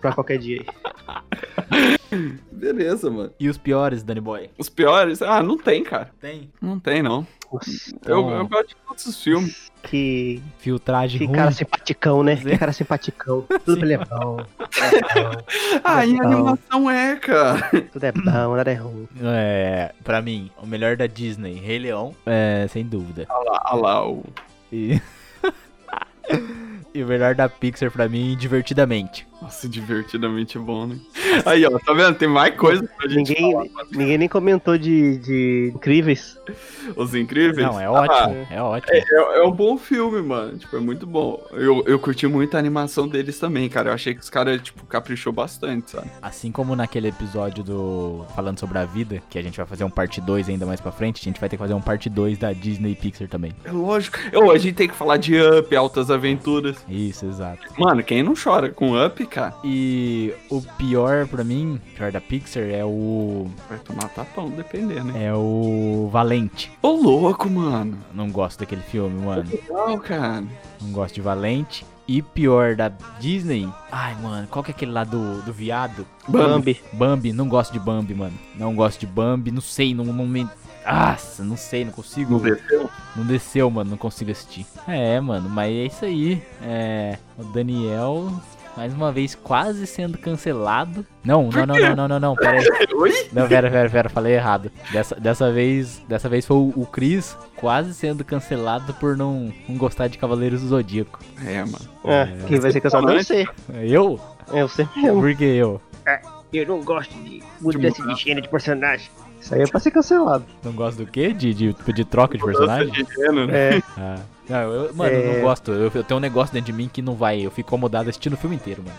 pra qualquer dia aí. Beleza, mano. E os piores, Danny Boy? Os piores? Ah, não tem, cara. Tem. Não tem, não. Nossa, Eu, Então- eu gosto de todos os filmes. que, Filtragem que ruim. cara simpaticão, né? Que cara simpaticão. Tudo é bom. Tudo é bom. Ah, em Legal. animação é, cara. Tudo é bom, nada é ruim. É, pra mim, o melhor da Disney, Rei Leão, é, sem dúvida. Olha lá, olha lá o. E... e o melhor da Pixar pra mim, Divertidamente. Nossa, divertidamente bom, né? Aí, ó, tá vendo? Tem mais coisa pra gente Ninguém, falar. ninguém nem comentou de, de incríveis. Os Incríveis. Não, é Ah, ótimo, é ótimo. É, é, é um bom filme, mano. Tipo, é muito bom. Eu, eu curti muito a animação deles também, cara. Eu achei que os caras, tipo, caprichou bastante, sabe? Assim como naquele episódio do Falando sobre a Vida, que a gente vai fazer um parte 2 ainda mais pra frente, a gente vai ter que fazer um parte 2 da Disney Pixar também. É lógico. Eu, a gente tem que falar de Up, Altas Aventuras. Isso, exato. Mano, quem não chora com Up, cara. E o pior pra mim, pior da Pixar, é o. Vai tomar tapão, dependendo, né? É o Valente. Ô, louco, mano. Não gosto daquele filme, mano. Legal, cara. Não gosto de Valente. E pior da Disney. Ai, mano, qual que é aquele lá do, do viado? Bambi. Bambi, não gosto de Bambi, mano. Não gosto de Bambi, não sei, não, não me. Nossa, não sei, não consigo. Não desceu? Não desceu, mano, não consigo assistir. É, mano, mas é isso aí. É. O Daniel, mais uma vez, quase sendo cancelado. Não, não, não, não, não, não, não, pera aí. Oi? Não, pera, pera, pera, falei errado. Dessa, dessa vez, dessa vez foi o, o Chris quase sendo cancelado por não, não gostar de Cavaleiros do Zodíaco. É, mano. É, quem vai ser cancelado é você. Eu? É você mesmo. Por que eu? Eu não gosto de mudança de gênero de personagem. Isso aí é pra ser cancelado. Não gosto do quê? De, de, de troca de personagem? De gênero, né? É, Ah. Não, eu, mano, eu É. não gosto. Eu, eu tenho um negócio dentro de mim que não vai. Eu fico incomodado assistindo o filme inteiro, mano.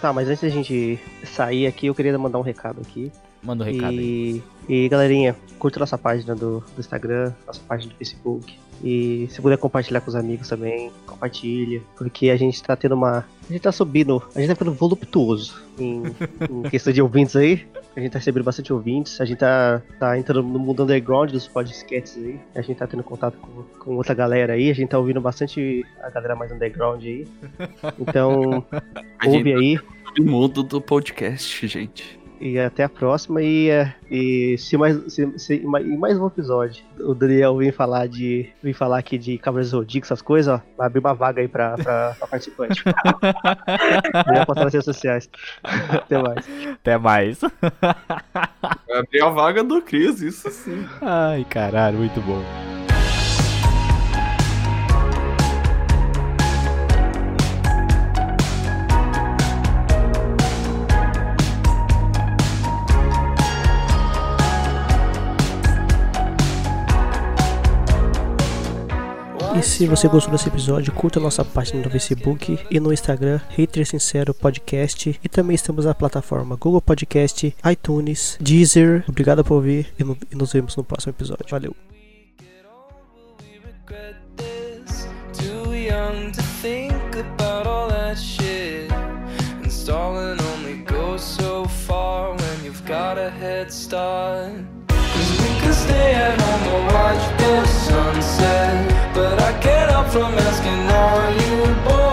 tá, mas antes da gente sair aqui, eu queria mandar um recado aqui. Manda um recado aí. E, e galerinha, curta nossa página do, do Instagram, nossa página do Facebook. E se puder compartilhar com os amigos também, compartilha. Porque a gente tá tendo uma. A gente tá subindo. A gente tá ficando voluptuoso em, em questão de ouvintes aí. A gente tá recebendo bastante ouvintes. A gente tá, tá entrando no mundo underground dos podcasts aí. A gente tá tendo contato com, com outra galera aí. A gente tá ouvindo bastante a galera mais underground aí. Então, ouve aí. no mundo do podcast, gente. E até a próxima. E, é, e se mais se, se, em mais- em mais um episódio o Daniel vem falar de. Vem falar aqui de Cavaleiros Zodíaco, essas coisas, ó. Vai abrir uma vaga aí pra, pra, pra participante. Vai postar nas redes sociais. Até mais. Até mais. Vai abrir a vaga do Cris, isso sim. Ai, caralho, muito bom. E se você gostou desse episódio, curta nossa página no Facebook e no Instagram, Hater Sincero Podcast. E também estamos na plataforma Google Podcast, iTunes, Deezer. Obrigado por ouvir e no- nos vemos no próximo episódio. Valeu! Installing only goes so far when you've got a head start. Cause we could stay at home watch the sunset. get up from asking, are you bored?